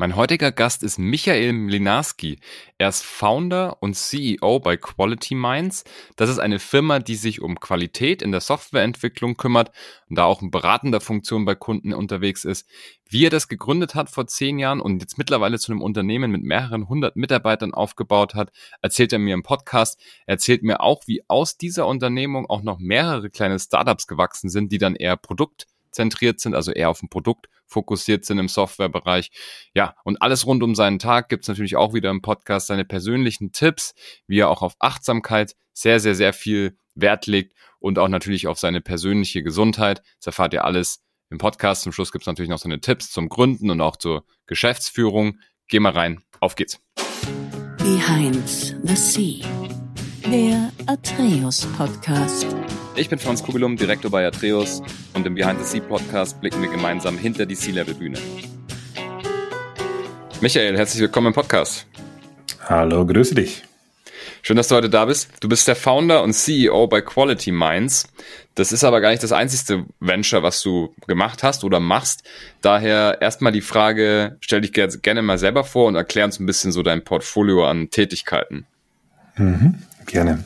Mein heutiger Gast ist Michael Mlinarski. Er ist Founder und CEO bei Quality Minds. Das ist eine Firma, die sich um Qualität in der Softwareentwicklung kümmert und da auch in beratender Funktion bei Kunden unterwegs ist. Wie er das gegründet hat vor zehn Jahren und jetzt mittlerweile zu einem Unternehmen mit mehreren hundert Mitarbeitern aufgebaut hat, erzählt er mir im Podcast. Er erzählt mir auch, wie aus dieser Unternehmung auch noch mehrere kleine Startups gewachsen sind, die dann eher produktzentriert sind, also eher auf ein Produkt fokussiert sind im Softwarebereich. Ja, und alles rund um seinen Tag gibt's natürlich auch wieder im Podcast seine persönlichen Tipps, wie er auch auf Achtsamkeit sehr, sehr, sehr viel Wert legt und auch natürlich auf seine persönliche Gesundheit. Das erfahrt ihr alles im Podcast. Zum Schluss gibt's natürlich noch seine Tipps zum Gründen und auch zur Geschäftsführung. Geh mal rein. Auf geht's. Behind the Sea. Der Atreus Podcast. Ich bin Franz Kugelum, Direktor bei Atreus und im Behind the Sea Podcast blicken wir gemeinsam hinter die Sea-Level-Bühne. Michael, herzlich willkommen im Podcast. Hallo, grüße dich. Schön, dass du heute da bist. Du bist der Founder und CEO bei Quality Minds. Das ist aber gar nicht das einzigste Venture, was du gemacht hast oder machst. Daher erstmal die Frage, stell dich gerne mal selber vor und erklär uns ein bisschen so dein Portfolio an Tätigkeiten. Mhm, gerne.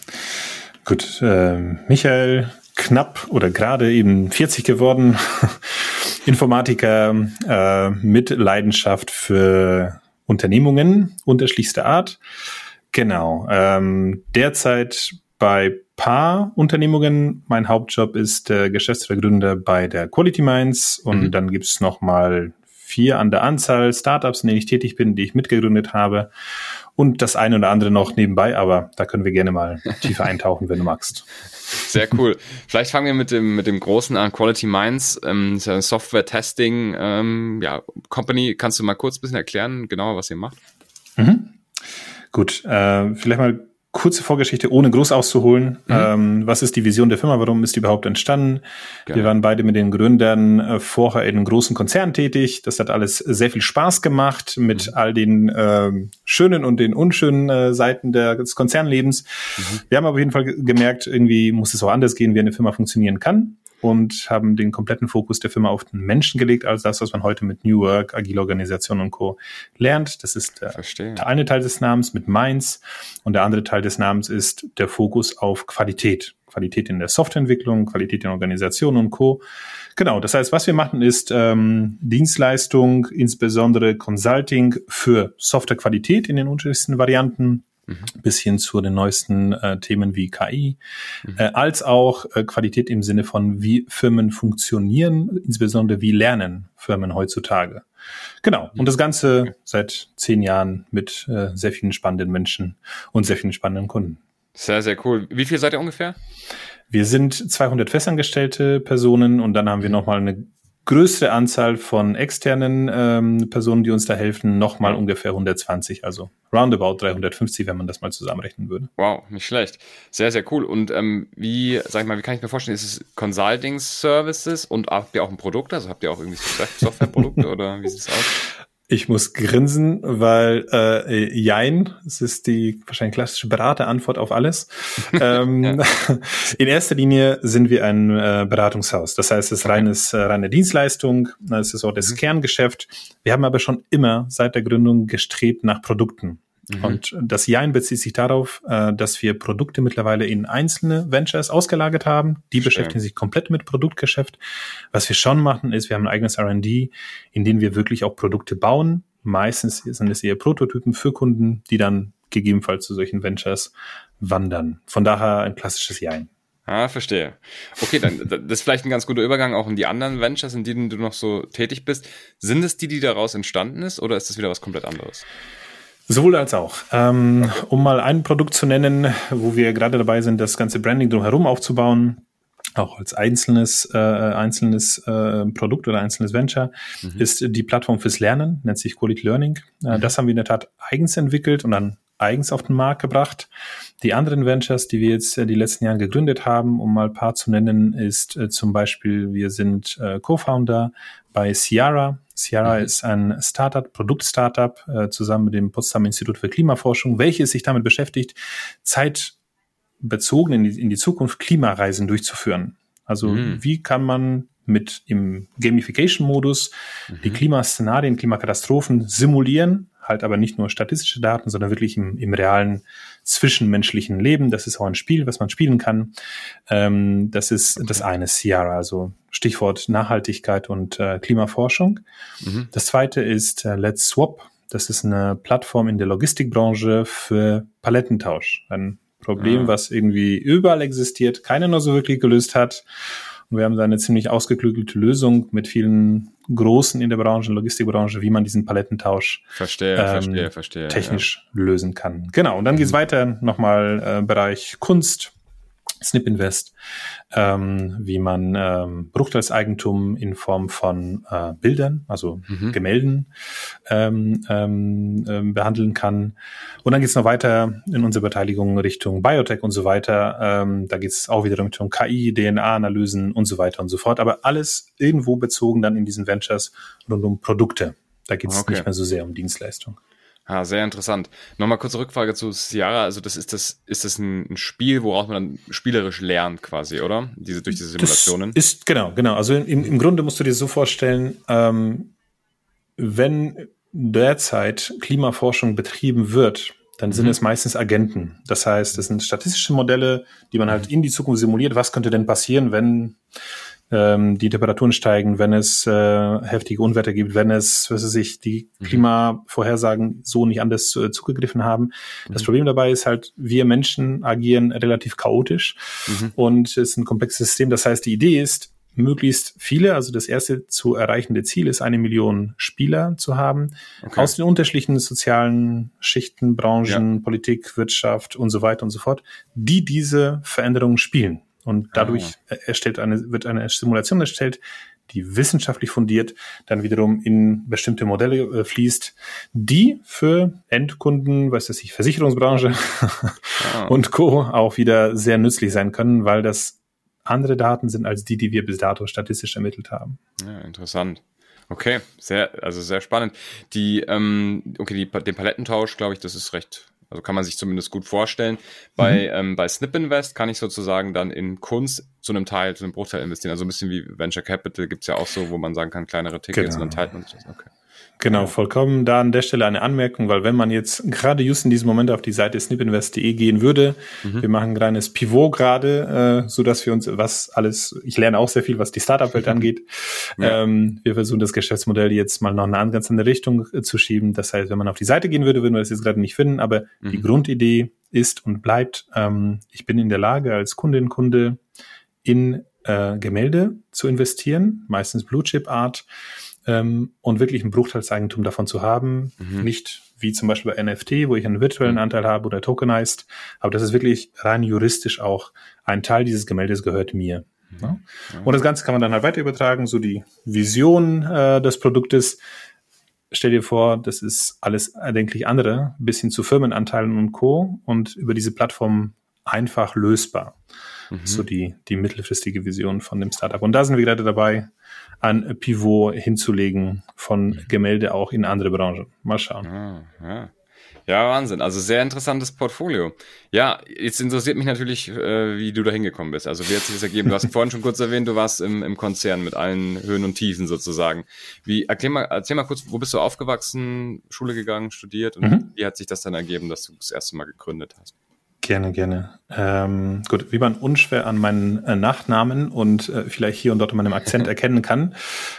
Gut, äh, Michael, knapp oder gerade eben 40 geworden, Informatiker äh, mit Leidenschaft für Unternehmungen unterschiedlichster Art. Genau. Ähm, derzeit bei paar Unternehmungen. Mein Hauptjob ist äh, Geschäftsführer bei der Quality Minds und mhm. dann gibt's noch mal vier an der Anzahl Startups, in denen ich tätig bin, die ich mitgegründet habe und das eine oder andere noch nebenbei, aber da können wir gerne mal tiefer eintauchen, wenn du magst. Sehr cool. Vielleicht fangen wir mit dem, mit dem großen an, Quality Minds, ähm, Software Testing, ähm, ja, Company. Kannst du mal kurz ein bisschen erklären, genauer, was ihr macht? Mhm. Gut, äh, vielleicht mal kurze Vorgeschichte, ohne groß auszuholen. Mhm. Ähm, was ist die Vision der Firma? Warum ist die überhaupt entstanden? Gerne. Wir waren beide mit den Gründern äh, vorher in einem großen Konzern tätig. Das hat alles sehr viel Spaß gemacht mit mhm. all den äh, schönen und den unschönen äh, Seiten des Konzernlebens. Mhm. Wir haben auf jeden Fall gemerkt, irgendwie muss es auch anders gehen, wie eine Firma funktionieren kann und haben den kompletten Fokus der Firma auf den Menschen gelegt, als das, was man heute mit New Work, agile Organisation und Co. lernt. Das ist der, der eine Teil des Namens mit Mainz und der andere Teil des Namens ist der Fokus auf Qualität. Qualität in der Softwareentwicklung, Qualität in Organisation und Co. Genau, das heißt, was wir machen, ist ähm, Dienstleistung, insbesondere Consulting für Softwarequalität in den unterschiedlichsten Varianten mhm. bis hin zu den neuesten äh, Themen wie KI, mhm. äh, als auch äh, Qualität im Sinne von, wie Firmen funktionieren, insbesondere wie lernen Firmen heutzutage. Genau. Und das Ganze seit zehn Jahren mit äh, sehr vielen spannenden Menschen und sehr vielen spannenden Kunden. Sehr, sehr cool. Wie viel seid ihr ungefähr? Wir sind 200 festangestellte Personen und dann haben wir nochmal eine größte Anzahl von externen ähm, Personen, die uns da helfen, nochmal ungefähr 120, also roundabout 350, wenn man das mal zusammenrechnen würde. Wow, nicht schlecht. Sehr, sehr cool. Und ähm, wie, sag ich mal, wie kann ich mir vorstellen, ist es Consulting Services und habt ihr auch ein Produkt? Also habt ihr auch irgendwie Softwareprodukte oder wie sieht es aus? Ich muss grinsen, weil äh, Jein, es ist die wahrscheinlich klassische Beraterantwort auf alles. ähm, ja. In erster Linie sind wir ein äh, Beratungshaus. Das heißt, es ist reines, äh, reine Dienstleistung, es ist auch das mhm. Kerngeschäft. Wir haben aber schon immer seit der Gründung gestrebt nach Produkten. Mhm. Und das Jain bezieht sich darauf, äh, dass wir Produkte mittlerweile in einzelne Ventures ausgelagert haben. Die Schön. beschäftigen sich komplett mit Produktgeschäft. Was wir schon machen, ist, wir haben ein eigenes R&D, in dem wir wirklich auch Produkte bauen. Meistens sind es eher Prototypen für Kunden, die dann gegebenenfalls zu solchen Ventures wandern. Von daher ein klassisches Jain. Ah, verstehe. Okay, dann das ist vielleicht ein ganz guter Übergang auch in die anderen Ventures, in denen du noch so tätig bist. Sind es die, die daraus entstanden ist, oder ist das wieder was komplett anderes? Sowohl als auch. Ähm, um mal ein Produkt zu nennen, wo wir gerade dabei sind, das ganze Branding drumherum aufzubauen, auch als einzelnes äh, einzelnes äh, Produkt oder einzelnes Venture, mhm. ist die Plattform fürs Lernen, nennt sich Quality Learning. Äh, mhm. Das haben wir in der Tat eigens entwickelt und dann eigens auf den Markt gebracht. Die anderen Ventures, die wir jetzt äh, die letzten Jahre gegründet haben, um mal ein paar zu nennen, ist äh, zum Beispiel, wir sind äh, Co-Founder bei Ciara. Ciara mhm. ist ein Startup, Produkt-Startup, zusammen mit dem Potsdam Institut für Klimaforschung, welches sich damit beschäftigt, zeitbezogen in die, in die Zukunft Klimareisen durchzuführen. Also mhm. wie kann man mit im Gamification-Modus mhm. die Klimaszenarien, Klimakatastrophen simulieren, halt aber nicht nur statistische Daten, sondern wirklich im, im realen zwischenmenschlichen Leben. Das ist auch ein Spiel, was man spielen kann. Ähm, das ist okay. das eine Ciara, also Stichwort Nachhaltigkeit und äh, Klimaforschung. Mhm. Das zweite ist äh, Let's Swap. Das ist eine Plattform in der Logistikbranche für Palettentausch. Ein Problem, ah. was irgendwie überall existiert, keiner nur so wirklich gelöst hat. Wir haben da eine ziemlich ausgeklügelte Lösung mit vielen Großen in der Branche, Logistikbranche, wie man diesen Palettentausch verstehe, ähm, verstehe, verstehe, technisch ja. lösen kann. Genau. Und dann mhm. geht's weiter nochmal äh, Bereich Kunst, Snip Invest, ähm, wie man ähm, Bruchteilseigentum in Form von äh, Bildern, also mhm. Gemälden, ähm, ähm, ähm, behandeln kann. Und dann geht es noch weiter in unserer Beteiligung Richtung Biotech und so weiter. Ähm, da geht es auch wieder Richtung KI, DNA-Analysen und so weiter und so fort. Aber alles irgendwo bezogen dann in diesen Ventures rund um Produkte. Da geht es okay. nicht mehr so sehr um Dienstleistung. Ah, sehr interessant. Nochmal kurze Rückfrage zu Ciara. Also das ist das, ist das ein, Spiel, woraus man dann spielerisch lernt quasi, oder? Diese, durch diese Simulationen? Das ist, genau, genau. Also im, im Grunde musst du dir so vorstellen, ähm, wenn derzeit Klimaforschung betrieben wird, dann sind mhm. es meistens Agenten. Das heißt, das sind statistische Modelle, die man halt in die Zukunft simuliert. Was könnte denn passieren, wenn ähm, die Temperaturen steigen, wenn es äh, heftige Unwetter gibt, wenn es, was weiß ich, die mhm. Klimavorhersagen so nicht anders äh, zugegriffen haben. Das mhm. Problem dabei ist halt, wir Menschen agieren relativ chaotisch mhm. und es ist ein komplexes System. Das heißt, die Idee ist, möglichst viele, also das erste zu erreichende Ziel ist, eine Million Spieler zu haben, okay. aus den unterschiedlichen sozialen Schichten, Branchen, ja. Politik, Wirtschaft und so weiter und so fort, die diese Veränderungen spielen. Und dadurch ah. erstellt eine, wird eine Simulation erstellt, die wissenschaftlich fundiert dann wiederum in bestimmte Modelle äh, fließt, die für Endkunden, weiß ich, Versicherungsbranche ah. und Co. auch wieder sehr nützlich sein können, weil das andere Daten sind als die, die wir bis dato statistisch ermittelt haben. Ja, interessant. Okay, sehr, also sehr spannend. Die, ähm, okay, die, den Palettentausch, glaube ich, das ist recht also kann man sich zumindest gut vorstellen. Bei, mhm. ähm, bei Snip Invest kann ich sozusagen dann in Kunst zu einem Teil, zu einem Bruchteil investieren. Also ein bisschen wie Venture Capital gibt es ja auch so, wo man sagen kann, kleinere Tickets genau. und dann teilt man sich das. Okay. Genau, vollkommen. Da an der Stelle eine Anmerkung, weil wenn man jetzt gerade just in diesem Moment auf die Seite snipinvest.de gehen würde, mhm. wir machen ein kleines Pivot gerade, äh, so dass wir uns was alles, ich lerne auch sehr viel, was die Startup-Welt angeht. Ja. Ähm, wir versuchen das Geschäftsmodell jetzt mal noch eine ganz andere Richtung äh, zu schieben. Das heißt, wenn man auf die Seite gehen würde, würden wir das jetzt gerade nicht finden, aber mhm. die Grundidee ist und bleibt, ähm, ich bin in der Lage, als Kundin, Kunde in äh, Gemälde zu investieren, meistens Blue Chip Art, ähm, und wirklich ein Bruchteilseigentum davon zu haben. Mhm. Nicht wie zum Beispiel bei NFT, wo ich einen virtuellen mhm. Anteil habe oder tokenized, aber das ist wirklich rein juristisch auch ein Teil dieses Gemäldes gehört mir. Mhm. Ja? Und das Ganze kann man dann halt weiter übertragen, so die Vision äh, des Produktes. Stell dir vor, das ist alles erdenklich andere, bis hin zu Firmenanteilen und Co. und über diese Plattform einfach lösbar. Mhm. So die, die mittelfristige Vision von dem Startup. Und da sind wir gerade dabei, ein Pivot hinzulegen von mhm. Gemälde auch in andere Branchen. Mal schauen. Ah, ja. ja. Wahnsinn. Also sehr interessantes Portfolio. Ja, jetzt interessiert mich natürlich, äh, wie du da hingekommen bist. Also wie hat sich das ergeben? Du hast vorhin schon kurz erwähnt, du warst im, im Konzern mit allen Höhen und Tiefen sozusagen. Wie, erklär mal, erzähl mal kurz, wo bist du aufgewachsen, Schule gegangen, studiert und mhm. wie hat sich das dann ergeben, dass du das erste Mal gegründet hast? Gerne, gerne. Ähm, gut, wie man unschwer an meinen äh, Nachnamen und äh, vielleicht hier und dort meinem Akzent erkennen kann,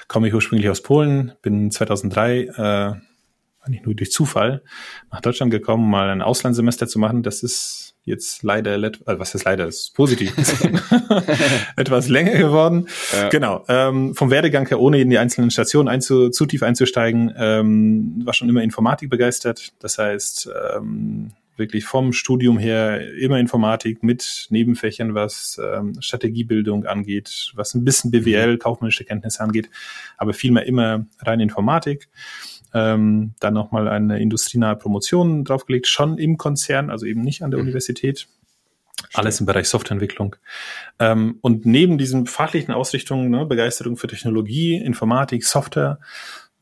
komme ich ursprünglich aus Polen, bin 2003, äh, nicht nur durch Zufall, nach Deutschland gekommen, mal ein Auslandssemester zu machen. Das ist jetzt leider, äh, was ist leider, ist positiv etwas länger geworden. Ja. Genau, ähm, vom Werdegang her, ohne in die einzelnen Stationen einzu, zu tief einzusteigen, ähm, war schon immer Informatik begeistert. Das heißt, ähm, wirklich vom Studium her immer Informatik mit Nebenfächern, was ähm, Strategiebildung angeht, was ein bisschen BWL, mhm. kaufmännische Kenntnisse angeht, aber vielmehr immer rein Informatik. Ähm, dann nochmal eine industrienahe Promotion draufgelegt, schon im Konzern, also eben nicht an der mhm. Universität. Alles im Bereich Softwareentwicklung. Ähm, und neben diesen fachlichen Ausrichtungen, ne, Begeisterung für Technologie, Informatik, Software,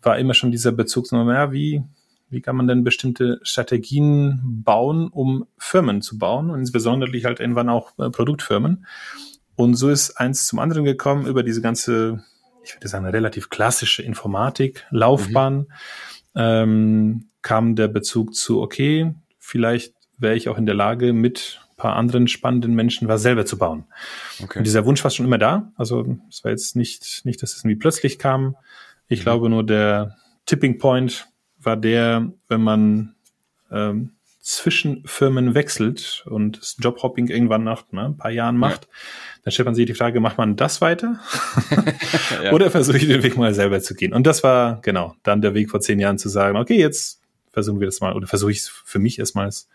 war immer schon dieser Bezug, so, ja, wie, wie kann man denn bestimmte Strategien bauen, um Firmen zu bauen und insbesondere halt irgendwann auch äh, Produktfirmen. Und so ist eins zum anderen gekommen über diese ganze ich würde sagen, relativ klassische Informatik-Laufbahn, mhm. ähm, kam der Bezug zu, okay, vielleicht wäre ich auch in der Lage, mit paar anderen spannenden Menschen was selber zu bauen. Okay. Und dieser Wunsch war schon immer da. Also es war jetzt nicht, nicht, dass es irgendwie plötzlich kam. Ich mhm. glaube nur, der Tipping Point war der, wenn man ähm, zwischen Firmen wechselt und das Jobhopping irgendwann nach ne, ein paar Jahren macht, ja. dann stellt man sich die Frage, macht man das weiter? ja. Oder versuche ich den Weg mal selber zu gehen? Und das war genau dann der Weg vor zehn Jahren zu sagen, okay, jetzt versuchen wir das mal oder versuche ich es für mich erstmals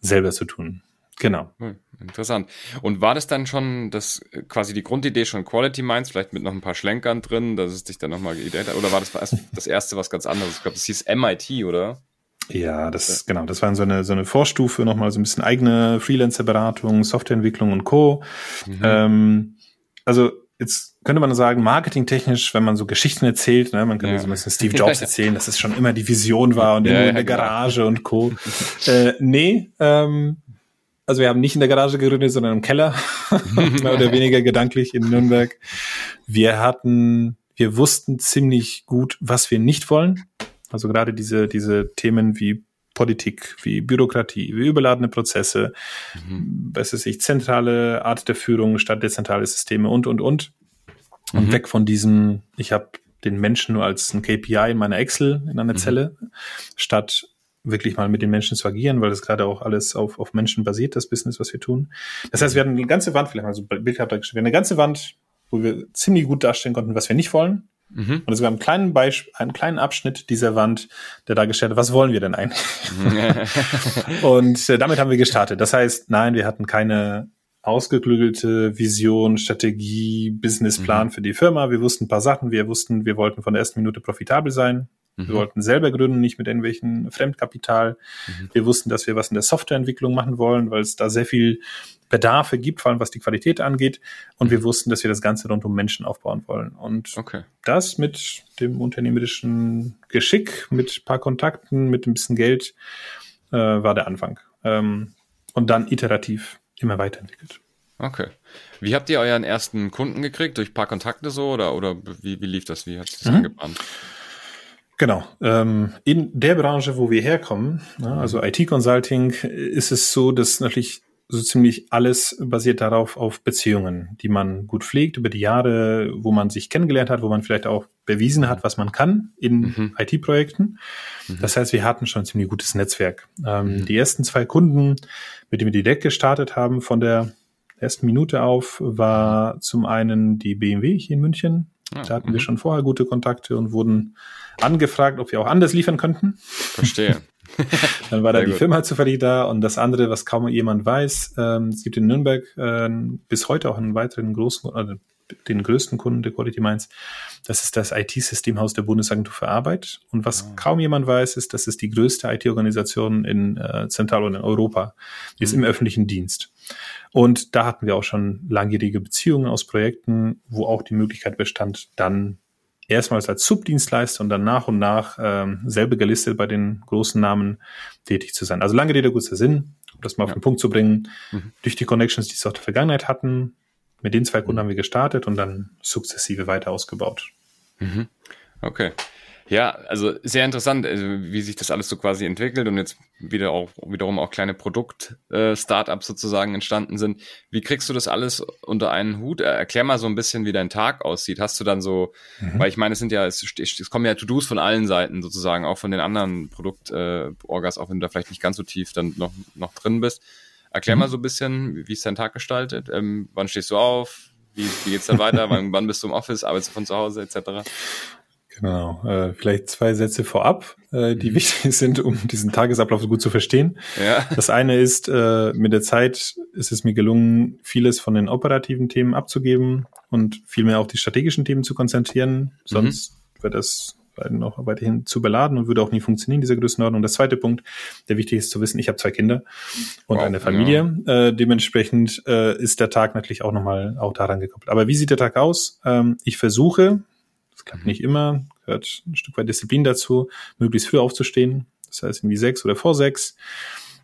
selber zu tun. Genau. Hm, interessant. Und war das dann schon das quasi die Grundidee schon Quality Minds, vielleicht mit noch ein paar Schlenkern drin, dass es dich dann nochmal geidentiert hat? Oder war das das erste was ganz anderes? Ich glaube, das hieß MIT, oder? Ja, das genau, das war so eine so eine Vorstufe, nochmal so ein bisschen eigene Freelancer-Beratung, Softwareentwicklung und Co. Mhm. Ähm, also jetzt könnte man sagen, marketingtechnisch, wenn man so Geschichten erzählt, ne, man könnte ja. so ein bisschen Steve Jobs erzählen, dass es schon immer die Vision war und ja, in der genau. Garage und Co. äh, nee, ähm, also wir haben nicht in der Garage gegründet, sondern im Keller, mehr oder weniger gedanklich in Nürnberg. Wir hatten, wir wussten ziemlich gut, was wir nicht wollen. Also gerade diese, diese Themen wie Politik, wie Bürokratie, wie überladene Prozesse, mhm. was ist ich, zentrale Art der Führung statt dezentrale Systeme und, und, und. Und mhm. weg von diesem, ich habe den Menschen nur als ein KPI in meiner Excel in einer mhm. Zelle, statt wirklich mal mit den Menschen zu agieren, weil das gerade auch alles auf, auf Menschen basiert, das Business, was wir tun. Das heißt, wir hatten eine ganze Wand, vielleicht mal so ein Bild gehabt, wir hatten eine ganze Wand, wo wir ziemlich gut darstellen konnten, was wir nicht wollen. Mhm. Und es gab einen kleinen Beispiel, einen kleinen Abschnitt dieser Wand, der dargestellt hat, was wollen wir denn eigentlich? und äh, damit haben wir gestartet. Das heißt, nein, wir hatten keine ausgeklügelte Vision, Strategie, Businessplan mhm. für die Firma. Wir wussten ein paar Sachen. Wir wussten, wir wollten von der ersten Minute profitabel sein. Mhm. Wir wollten selber gründen, nicht mit irgendwelchen Fremdkapital. Mhm. Wir wussten, dass wir was in der Softwareentwicklung machen wollen, weil es da sehr viel Bedarfe gibt, vor allem was die Qualität angeht. Und mhm. wir wussten, dass wir das Ganze rund um Menschen aufbauen wollen. Und okay. das mit dem unternehmerischen Geschick, mit paar Kontakten, mit ein bisschen Geld, äh, war der Anfang. Ähm, und dann iterativ immer weiterentwickelt. Okay. Wie habt ihr euren ersten Kunden gekriegt? Durch paar Kontakte so oder, oder wie, wie lief das? Wie hat sich das mhm. angebahnt? Genau. Ähm, in der Branche, wo wir herkommen, ne, also IT-Consulting, ist es so, dass natürlich so ziemlich alles basiert darauf auf Beziehungen, die man gut pflegt über die Jahre, wo man sich kennengelernt hat, wo man vielleicht auch bewiesen hat, was man kann in mhm. IT-Projekten. Mhm. Das heißt, wir hatten schon ein ziemlich gutes Netzwerk. Ähm, mhm. Die ersten zwei Kunden, mit denen wir die Deck gestartet haben, von der ersten Minute auf, war zum einen die BMW hier in München, Ah, da hatten wir mhm. schon vorher gute Kontakte und wurden angefragt, ob wir auch anders liefern könnten. Verstehe. Dann war da die gut. Firma zufällig da und das andere, was kaum jemand weiß, ähm, es gibt in Nürnberg äh, bis heute auch einen weiteren großen, äh, den größten Kunden der Quality Minds. Das ist das IT-Systemhaus der Bundesagentur für Arbeit. Und was oh. kaum jemand weiß, ist, dass es die größte IT-Organisation in äh, Zentral- und in Europa die ist mhm. im öffentlichen Dienst. Und da hatten wir auch schon langjährige Beziehungen aus Projekten, wo auch die Möglichkeit bestand, dann erstmals als Subdienstleister und dann nach und nach ähm, selber gelistet bei den großen Namen tätig zu sein. Also lange Rede, kurzer Sinn, um das mal auf den Punkt zu bringen. Mhm. Durch die Connections, die es aus der Vergangenheit hatten, mit den zwei Kunden haben wir gestartet und dann sukzessive weiter ausgebaut. Mhm. Okay. Ja, also sehr interessant, also wie sich das alles so quasi entwickelt und jetzt wieder auch wiederum auch kleine Produkt-Startups äh, sozusagen entstanden sind. Wie kriegst du das alles unter einen Hut? Erklär mal so ein bisschen, wie dein Tag aussieht. Hast du dann so, mhm. weil ich meine, es sind ja, es, es kommen ja To-Dos von allen Seiten sozusagen, auch von den anderen Produkt-Orgas, äh, auch wenn du da vielleicht nicht ganz so tief dann noch, noch drin bist. Erklär mhm. mal so ein bisschen, wie ist dein Tag gestaltet? Ähm, wann stehst du auf? Wie, wie geht's dann weiter? wann, wann bist du im Office? Arbeitest du von zu Hause etc.? Genau, äh, vielleicht zwei Sätze vorab, äh, die mhm. wichtig sind, um diesen Tagesablauf so gut zu verstehen. Ja. Das eine ist, äh, mit der Zeit ist es mir gelungen, vieles von den operativen Themen abzugeben und viel mehr auf die strategischen Themen zu konzentrieren. Sonst mhm. wird das noch weiterhin zu beladen und würde auch nie funktionieren, diese Größenordnung. Das zweite Punkt, der wichtig ist zu wissen, ich habe zwei Kinder und wow, eine Familie. Ja. Äh, dementsprechend äh, ist der Tag natürlich auch nochmal auch daran gekoppelt. Aber wie sieht der Tag aus? Ähm, ich versuche, das klappt nicht immer, gehört ein Stück weit Disziplin dazu, möglichst früh aufzustehen. Das heißt irgendwie sechs oder vor sechs.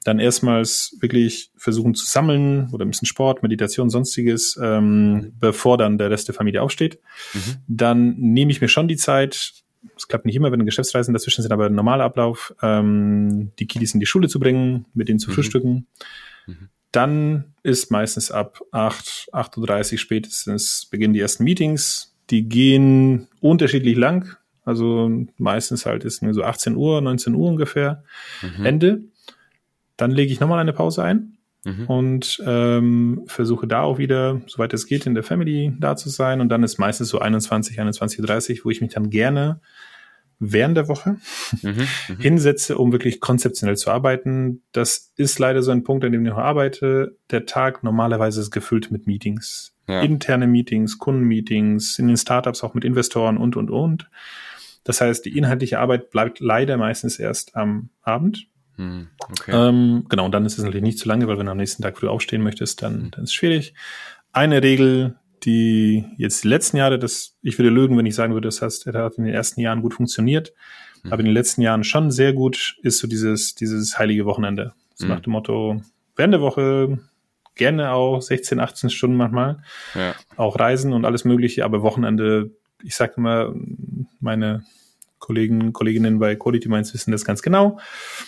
dann erstmals wirklich versuchen zu sammeln oder ein bisschen Sport, Meditation, sonstiges, ähm, bevor dann der Rest der Familie aufsteht. Mhm. Dann nehme ich mir schon die Zeit, es klappt nicht immer, wenn Geschäftsreisen dazwischen sind, aber ein normaler Ablauf, ähm, die Kiddies in die Schule zu bringen, mit denen zu mhm. frühstücken. Mhm. Dann ist meistens ab 8, 8.30 Uhr spätestens beginnen die ersten Meetings. Die gehen unterschiedlich lang. Also meistens halt ist nur so 18 Uhr, 19 Uhr ungefähr mhm. Ende. Dann lege ich nochmal eine Pause ein mhm. und ähm, versuche da auch wieder, soweit es geht, in der Family da zu sein. Und dann ist meistens so 21, 21.30 wo ich mich dann gerne während der Woche mhm, mhm, hinsetze, um wirklich konzeptionell zu arbeiten. Das ist leider so ein Punkt, an dem ich noch arbeite. Der Tag normalerweise ist gefüllt mit Meetings. Ja. Interne Meetings, Kundenmeetings, in den Startups auch mit Investoren und, und, und. Das heißt, die inhaltliche Arbeit bleibt leider meistens erst am Abend. Hm, okay. Ähm, genau, und dann ist es natürlich nicht zu lange, weil wenn du am nächsten Tag früh aufstehen möchtest, dann, hm. dann ist es schwierig. Eine Regel, die jetzt die letzten Jahre, das, ich würde lügen, wenn ich sagen würde, das heißt, er hat in den ersten Jahren gut funktioniert, mhm. aber in den letzten Jahren schon sehr gut, ist so dieses, dieses heilige Wochenende. So mhm. nach dem Motto, während der Woche gerne auch 16, 18 Stunden manchmal, ja. auch Reisen und alles mögliche, aber Wochenende, ich sag immer, meine Kollegen, Kolleginnen bei Quality Minds wissen das ganz genau.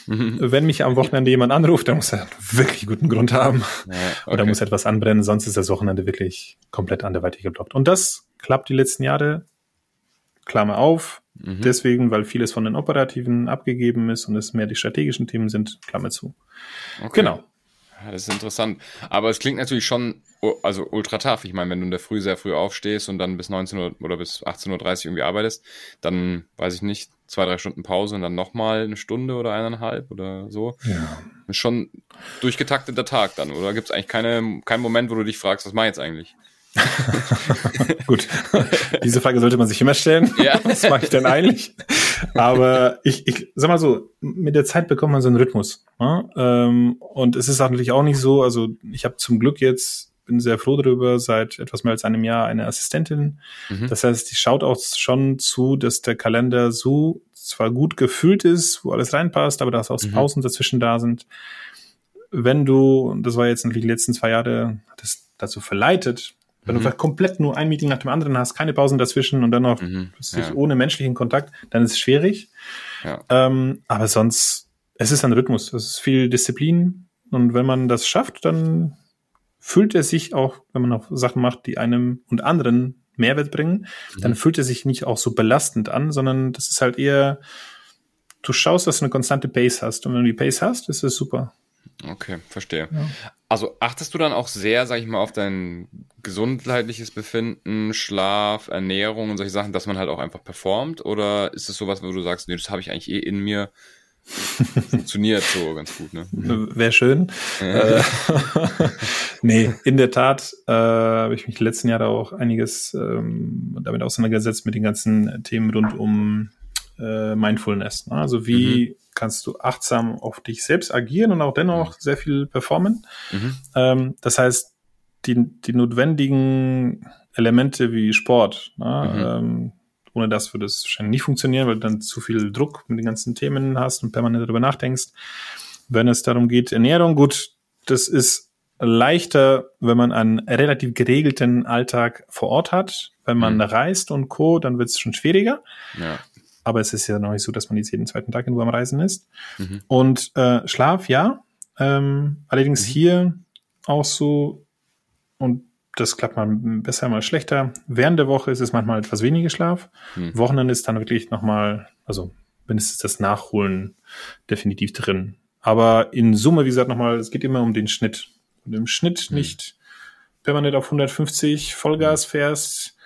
Mhm. Wenn mich am Wochenende jemand anruft, dann muss er wirklich guten Grund haben. Ja, okay. Oder muss etwas anbrennen, sonst ist das Wochenende wirklich komplett anderweitig geblockt. Und das klappt die letzten Jahre, Klammer auf, mhm. deswegen, weil vieles von den Operativen abgegeben ist und es mehr die strategischen Themen sind, Klammer zu. Okay. Genau. Ja, das ist interessant. Aber es klingt natürlich schon, also ultra tough. Ich meine, wenn du in der Früh sehr früh aufstehst und dann bis 19 Uhr oder bis 18.30 Uhr irgendwie arbeitest, dann weiß ich nicht, zwei, drei Stunden Pause und dann nochmal eine Stunde oder eineinhalb oder so. Ja. Ist schon durchgetakteter Tag dann, oder? Gibt es eigentlich keine, keinen Moment, wo du dich fragst, was mache ich jetzt eigentlich? Gut, diese Frage sollte man sich immer stellen. Ja. Was mache ich denn eigentlich? Aber ich, ich sag mal so, mit der Zeit bekommt man so einen Rhythmus. Ne? Ähm, und es ist natürlich auch nicht so, also ich habe zum Glück jetzt, bin sehr froh darüber, seit etwas mehr als einem Jahr eine Assistentin. Mhm. Das heißt, die schaut auch schon zu, dass der Kalender so zwar gut gefüllt ist, wo alles reinpasst, aber dass auch mhm. Pausen dazwischen da sind. Wenn du, das war jetzt natürlich die letzten zwei Jahre, das dazu verleitet, wenn mhm. du komplett nur ein Meeting nach dem anderen hast, keine Pausen dazwischen und dann noch mhm. ja. ohne menschlichen Kontakt, dann ist es schwierig. Ja. Ähm, aber sonst, es ist ein Rhythmus, es ist viel Disziplin und wenn man das schafft, dann fühlt er sich auch, wenn man auch Sachen macht, die einem und anderen Mehrwert bringen, mhm. dann fühlt er sich nicht auch so belastend an, sondern das ist halt eher, du schaust, dass du eine konstante Pace hast und wenn du die Pace hast, ist es super. Okay, verstehe. Ja. Also achtest du dann auch sehr, sag ich mal, auf dein gesundheitliches Befinden, Schlaf, Ernährung und solche Sachen, dass man halt auch einfach performt? Oder ist es sowas, wo du sagst, nee, das habe ich eigentlich eh in mir? Funktioniert so ganz gut, ne? Wäre schön. äh, nee, in der Tat äh, habe ich mich letzten Jahre auch einiges ähm, damit auseinandergesetzt mit den ganzen Themen rund um äh, Mindfulness. Ne? Also wie mhm. kannst du achtsam auf dich selbst agieren und auch dennoch mhm. sehr viel performen. Mhm. Ähm, das heißt, die, die notwendigen Elemente wie Sport, ne? Mhm. ähm, ohne das würde es wahrscheinlich nicht funktionieren, weil du dann zu viel Druck mit den ganzen Themen hast und permanent darüber nachdenkst. Wenn es darum geht, Ernährung, gut, das ist leichter, wenn man einen relativ geregelten Alltag vor Ort hat. Wenn man mhm. reist und Co., dann wird es schon schwieriger. Ja aber es ist ja noch nicht so, dass man jetzt jeden zweiten Tag nur am Reisen ist. Mhm. Und äh, Schlaf, ja. Ähm, allerdings mhm. hier auch so, und das klappt mal besser, mal schlechter. Während der Woche ist es manchmal etwas weniger Schlaf. Mhm. Wochenende ist dann wirklich nochmal, also mindestens das Nachholen definitiv drin. Aber in Summe, wie gesagt, nochmal, es geht immer um den Schnitt. Und im Schnitt mhm. nicht permanent auf 150 Vollgas mhm. fährst,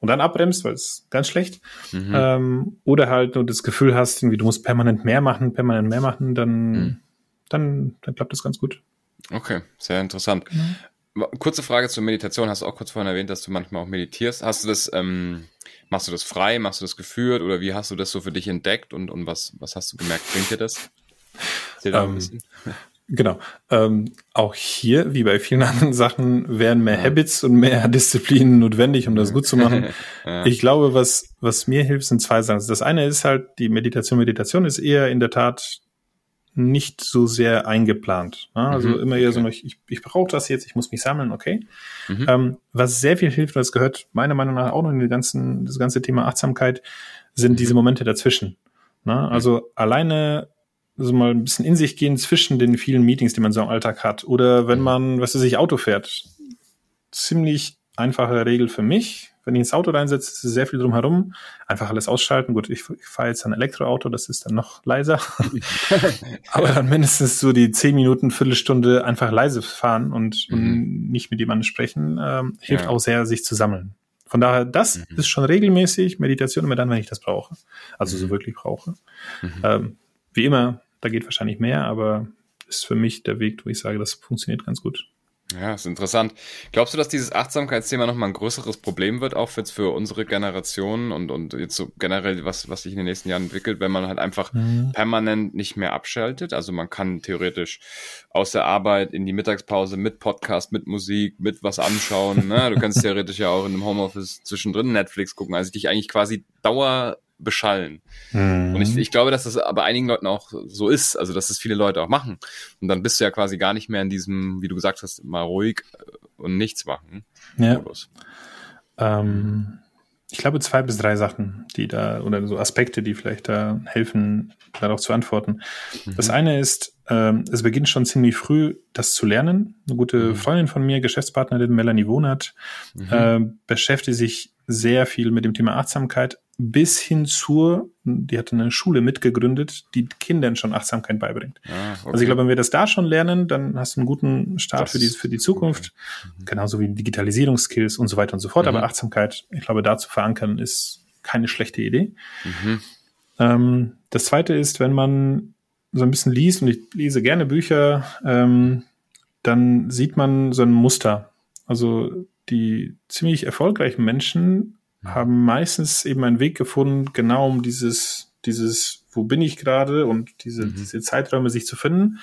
und dann abbremst, weil es ganz schlecht. Mhm. Ähm, oder halt nur das Gefühl hast, irgendwie, du musst permanent mehr machen, permanent mehr machen, dann, mhm. dann, dann klappt das ganz gut. Okay, sehr interessant. Mhm. Kurze Frage zur Meditation. Hast du auch kurz vorhin erwähnt, dass du manchmal auch meditierst. Hast du das, ähm, machst du das frei, machst du das geführt oder wie hast du das so für dich entdeckt und, und was, was hast du gemerkt? Bringt dir das? Ähm, ein bisschen. Genau. Ähm, auch hier, wie bei vielen anderen Sachen, wären mehr ja. Habits und mehr Disziplinen notwendig, um das gut zu machen. ja. Ich glaube, was, was mir hilft, sind zwei Sachen. Das eine ist halt, die Meditation. Meditation ist eher in der Tat nicht so sehr eingeplant. Ne? Also mhm, immer eher okay. so, ich, ich brauche das jetzt, ich muss mich sammeln, okay. Mhm. Ähm, was sehr viel hilft, und das gehört meiner Meinung nach auch noch in die ganzen, das ganze Thema Achtsamkeit, sind mhm. diese Momente dazwischen. Ne? Also alleine also mal ein bisschen in sich gehen zwischen den vielen Meetings, die man so im Alltag hat. Oder wenn mhm. man, was weiß ich, Auto fährt. Ziemlich einfache Regel für mich. Wenn ich ins Auto reinsetze, ist sehr viel drumherum. Einfach alles ausschalten. Gut, ich, ich fahre jetzt ein Elektroauto, das ist dann noch leiser. Aber dann mindestens so die zehn Minuten, Viertelstunde einfach leise fahren und, mhm. und nicht mit jemandem sprechen, ähm, hilft ja. auch sehr, sich zu sammeln. Von daher, das mhm. ist schon regelmäßig Meditation immer dann, wenn ich das brauche. Also so mhm. wirklich brauche. Mhm. Ähm, wie immer, da geht wahrscheinlich mehr, aber ist für mich der Weg, wo ich sage, das funktioniert ganz gut. Ja, ist interessant. Glaubst du, dass dieses Achtsamkeitsthema nochmal ein größeres Problem wird, auch jetzt für unsere Generation und, und jetzt so generell, was, was sich in den nächsten Jahren entwickelt, wenn man halt einfach mhm. permanent nicht mehr abschaltet? Also man kann theoretisch aus der Arbeit in die Mittagspause mit Podcast, mit Musik, mit was anschauen. Ne? Du kannst theoretisch ja auch in einem Homeoffice zwischendrin Netflix gucken, also dich eigentlich quasi Dauer beschallen. Mhm. Und ich, ich glaube, dass das bei einigen Leuten auch so ist, also dass das viele Leute auch machen. Und dann bist du ja quasi gar nicht mehr in diesem, wie du gesagt hast, mal ruhig äh, und nichts machen. Ja. Ähm, ich glaube, zwei bis drei Sachen, die da, oder so Aspekte, die vielleicht da helfen, darauf zu antworten. Mhm. Das eine ist, ähm, es beginnt schon ziemlich früh, das zu lernen. Eine gute mhm. Freundin von mir, Geschäftspartnerin Melanie Wohnert, mhm. äh, beschäftigt sich sehr viel mit dem Thema Achtsamkeit bis hin zur, die hat eine Schule mitgegründet, die Kindern schon Achtsamkeit beibringt. Ah, okay. Also ich glaube, wenn wir das da schon lernen, dann hast du einen guten Start das, für die, für die Zukunft. Okay. Mhm. Genauso wie Digitalisierungsskills und so weiter und so fort. Mhm. Aber Achtsamkeit, ich glaube, da zu verankern, ist keine schlechte Idee. Mhm. Ähm, das zweite ist, wenn man so ein bisschen liest, und ich lese gerne Bücher, ähm, dann sieht man so ein Muster. Also die ziemlich erfolgreichen Menschen haben meistens eben einen Weg gefunden, genau um dieses, dieses, wo bin ich gerade und diese, mhm. diese Zeiträume sich zu finden.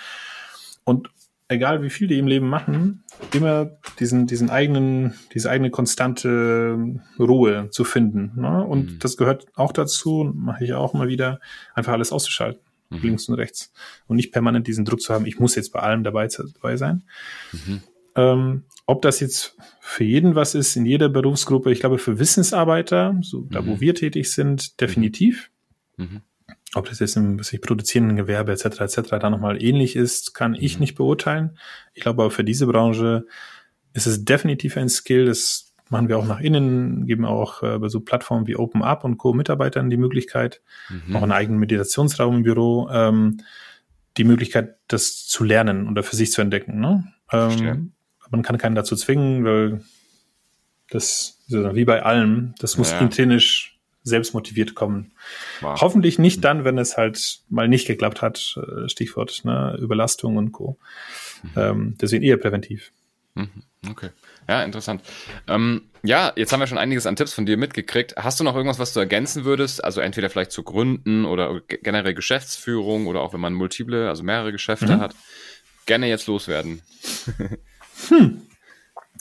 Und egal wie viel die im Leben machen, immer diesen, diesen eigenen, diese eigene konstante Ruhe zu finden. Ne? Und mhm. das gehört auch dazu, mache ich auch immer wieder, einfach alles auszuschalten. Mhm. Links und rechts. Und nicht permanent diesen Druck zu haben, ich muss jetzt bei allem dabei, dabei sein. Mhm. Ähm, ob das jetzt für jeden was ist, in jeder Berufsgruppe, ich glaube für Wissensarbeiter, so da wo mhm. wir tätig sind, definitiv. Mhm. Ob das jetzt im was ich, produzierenden Gewerbe etc. etc. da nochmal ähnlich ist, kann ich mhm. nicht beurteilen. Ich glaube aber für diese Branche ist es definitiv ein Skill, das machen wir auch nach innen, geben auch äh, bei so Plattformen wie Open Up und Co. Mitarbeitern die Möglichkeit, mhm. auch einen eigenen Meditationsraum im Büro, ähm, die Möglichkeit, das zu lernen oder für sich zu entdecken. Ne? Ähm, man kann keinen dazu zwingen, weil das, wie bei allem, das muss ja. intrinsisch selbst motiviert kommen. Wow. Hoffentlich nicht dann, wenn es halt mal nicht geklappt hat, äh, Stichwort ne, Überlastung und Co. Mhm. Ähm, deswegen eher präventiv. Mhm. Okay. Ja, interessant. Ähm, ja, jetzt haben wir schon einiges an Tipps von dir mitgekriegt. Hast du noch irgendwas, was du ergänzen würdest? Also entweder vielleicht zu Gründen oder generell Geschäftsführung oder auch wenn man multiple, also mehrere Geschäfte mhm. hat. Gerne jetzt loswerden. Hm.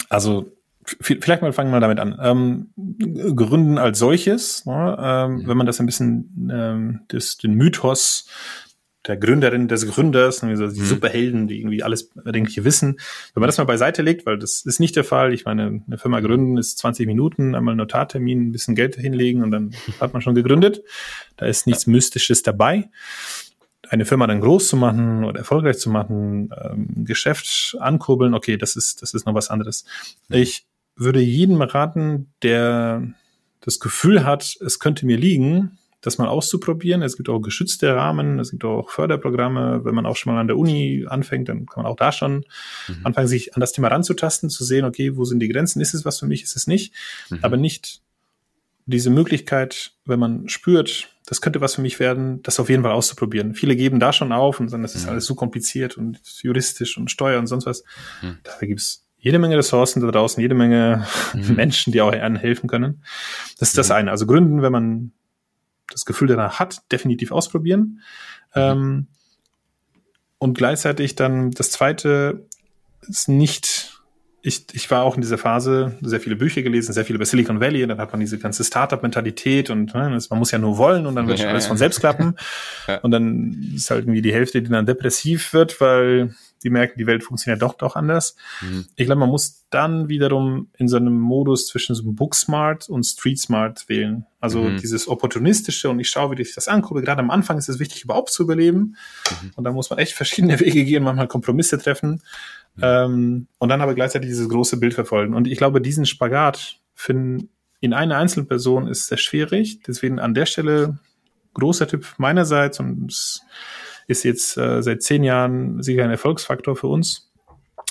Also vielleicht mal fangen wir damit an. Ähm, Gründen als solches, ne, ähm, ja. wenn man das ein bisschen ähm, das, den Mythos der Gründerin des Gründers, ne, die mhm. Superhelden, die irgendwie alles erdenkliche wissen. Wenn man das mal beiseite legt, weil das ist nicht der Fall. Ich meine, eine Firma gründen ist 20 Minuten, einmal einen Notartermin, ein bisschen Geld hinlegen und dann hat man schon gegründet. Da ist nichts Mystisches dabei eine Firma dann groß zu machen oder erfolgreich zu machen, ähm, Geschäft ankurbeln, okay, das ist, das ist noch was anderes. Ich würde jedem raten, der das Gefühl hat, es könnte mir liegen, das mal auszuprobieren. Es gibt auch geschützte Rahmen, es gibt auch Förderprogramme. Wenn man auch schon mal an der Uni anfängt, dann kann man auch da schon mhm. anfangen, sich an das Thema ranzutasten, zu sehen, okay, wo sind die Grenzen? Ist es was für mich? Ist es nicht? Mhm. Aber nicht diese Möglichkeit, wenn man spürt, das könnte was für mich werden, das auf jeden Fall auszuprobieren. Viele geben da schon auf und sagen, das ist mhm. alles so kompliziert und juristisch und Steuer und sonst was. Mhm. Dafür gibt's jede Menge Ressourcen da draußen, jede Menge mhm. Menschen, die auch helfen können. Das ist das mhm. eine. Also Gründen, wenn man das Gefühl danach hat, definitiv ausprobieren. Mhm. Ähm, und gleichzeitig dann das zweite ist nicht ich, ich war auch in dieser Phase, sehr viele Bücher gelesen, sehr viel über Silicon Valley, und dann hat man diese ganze Startup-Mentalität und ne, man muss ja nur wollen und dann wird schon alles von selbst klappen. Ja. Und dann ist halt irgendwie die Hälfte, die dann depressiv wird, weil die merken, die Welt funktioniert doch doch anders. Mhm. Ich glaube, man muss dann wiederum in so einem Modus zwischen so einem Booksmart und Street Smart wählen. Also mhm. dieses opportunistische und ich schaue, wie ich das angucke. Gerade am Anfang ist es wichtig, überhaupt zu überleben. Mhm. Und da muss man echt verschiedene Wege gehen, manchmal Kompromisse treffen. Ähm, und dann aber gleichzeitig dieses große Bild verfolgen. Und ich glaube, diesen Spagat finden in einer einzelnen Person ist sehr schwierig. Deswegen an der Stelle großer Tipp meinerseits und es ist jetzt äh, seit zehn Jahren sicher ein Erfolgsfaktor für uns,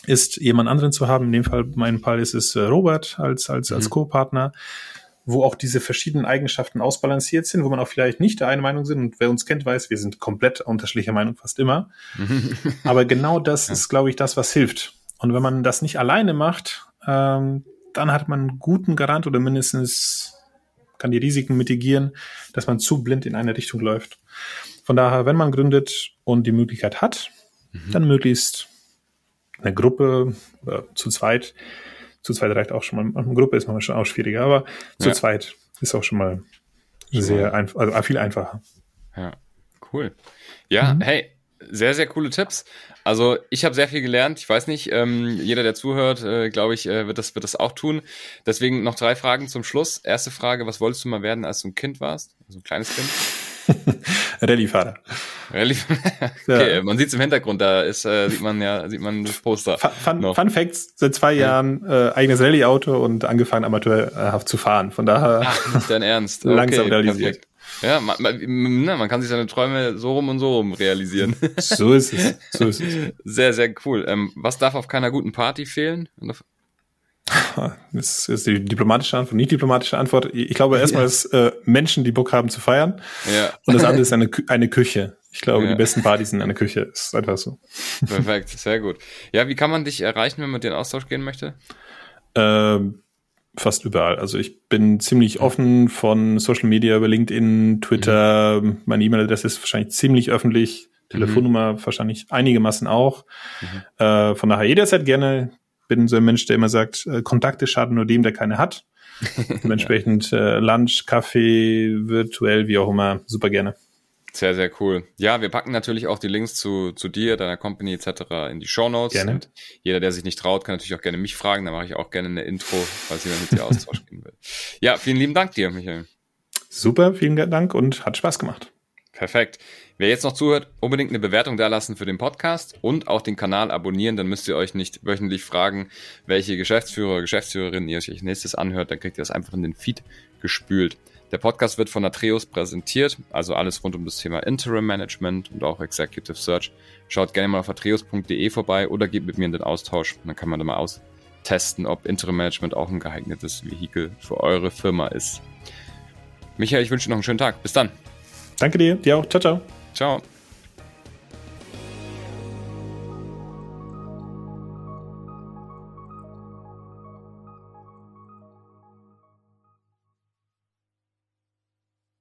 ist jemand anderen zu haben. In dem Fall, mein Fall ist es äh, Robert als, als, mhm. als Co-Partner, wo auch diese verschiedenen Eigenschaften ausbalanciert sind, wo man auch vielleicht nicht der eine Meinung sind. Und wer uns kennt, weiß, wir sind komplett unterschiedlicher Meinung fast immer. Aber genau das ja. ist, glaube ich, das, was hilft. Und wenn man das nicht alleine macht, ähm, dann hat man einen guten Garant oder mindestens kann die Risiken mitigieren, dass man zu blind in eine Richtung läuft. Von daher, wenn man gründet und die Möglichkeit hat, mhm. dann möglichst eine Gruppe oder zu zweit. Zu zweit reicht auch schon mal. Eine Gruppe ist manchmal schon auch schwieriger, aber zu ja. zweit ist auch schon mal sehr einfach, also viel einfacher. Ja, cool. Ja, mhm. hey, sehr, sehr coole Tipps. Also ich habe sehr viel gelernt. Ich weiß nicht, ähm, jeder, der zuhört, äh, glaube ich, äh, wird, das, wird das auch tun. Deswegen noch drei Fragen zum Schluss. Erste Frage, was wolltest du mal werden, als du ein Kind warst? Also ein kleines Kind? Rallye-Fahrer. Rallye okay, ja. man sieht es im Hintergrund, da ist, äh, sieht man ja, sieht man das Poster. Fun, Fun, Fun Facts, seit zwei ja. Jahren äh, eigenes Rallye-Auto und angefangen amateurhaft zu fahren. Von daher Ach, nicht dein Ernst. langsam okay, realisiert. Perfekt. Ja, man, man, man, kann sich seine Träume so rum und so rum realisieren. So ist es. So ist es. Sehr, sehr cool. Ähm, was darf auf keiner guten Party fehlen? Das ist die diplomatische Antwort, nicht diplomatische Antwort. Ich glaube erstmal, ja. dass äh, Menschen, die Bock haben zu feiern. Ja. Und das andere ist eine, eine Küche. Ich glaube, ja. die besten Partys sind eine Küche. Ist einfach so. Perfekt, sehr gut. Ja, wie kann man dich erreichen, wenn man dir in Austausch gehen möchte? Ähm, fast überall. Also ich bin ziemlich offen von Social Media über LinkedIn, Twitter. Mhm. Meine E-Mail-Adresse ist wahrscheinlich ziemlich öffentlich. Telefonnummer mhm. wahrscheinlich einigermaßen auch. Mhm. Äh, von daher jederzeit gerne bin so ein Mensch, der immer sagt, äh, Kontakte schaden nur dem, der keine hat. Dementsprechend äh, Lunch, Kaffee, virtuell, wie auch immer, super gerne. Sehr, sehr cool. Ja, wir packen natürlich auch die Links zu, zu dir, deiner Company etc. in die Show Notes. Gerne. Und jeder, der sich nicht traut, kann natürlich auch gerne mich fragen. Da mache ich auch gerne eine Intro, falls jemand mit dir austauschen will. Ja, vielen lieben Dank dir, Michael. Super, vielen Dank und hat Spaß gemacht. Perfekt. Wer jetzt noch zuhört, unbedingt eine Bewertung da lassen für den Podcast und auch den Kanal abonnieren. Dann müsst ihr euch nicht wöchentlich fragen, welche Geschäftsführer oder Geschäftsführerin ihr euch nächstes anhört. Dann kriegt ihr das einfach in den Feed gespült. Der Podcast wird von Atreus präsentiert, also alles rund um das Thema Interim Management und auch Executive Search. Schaut gerne mal auf atreus.de vorbei oder geht mit mir in den Austausch. Dann kann man da mal austesten, ob Interim Management auch ein geeignetes Vehikel für eure Firma ist. Michael, ich wünsche dir noch einen schönen Tag. Bis dann. Danke dir. Dir auch. Ciao, ciao. Ciao.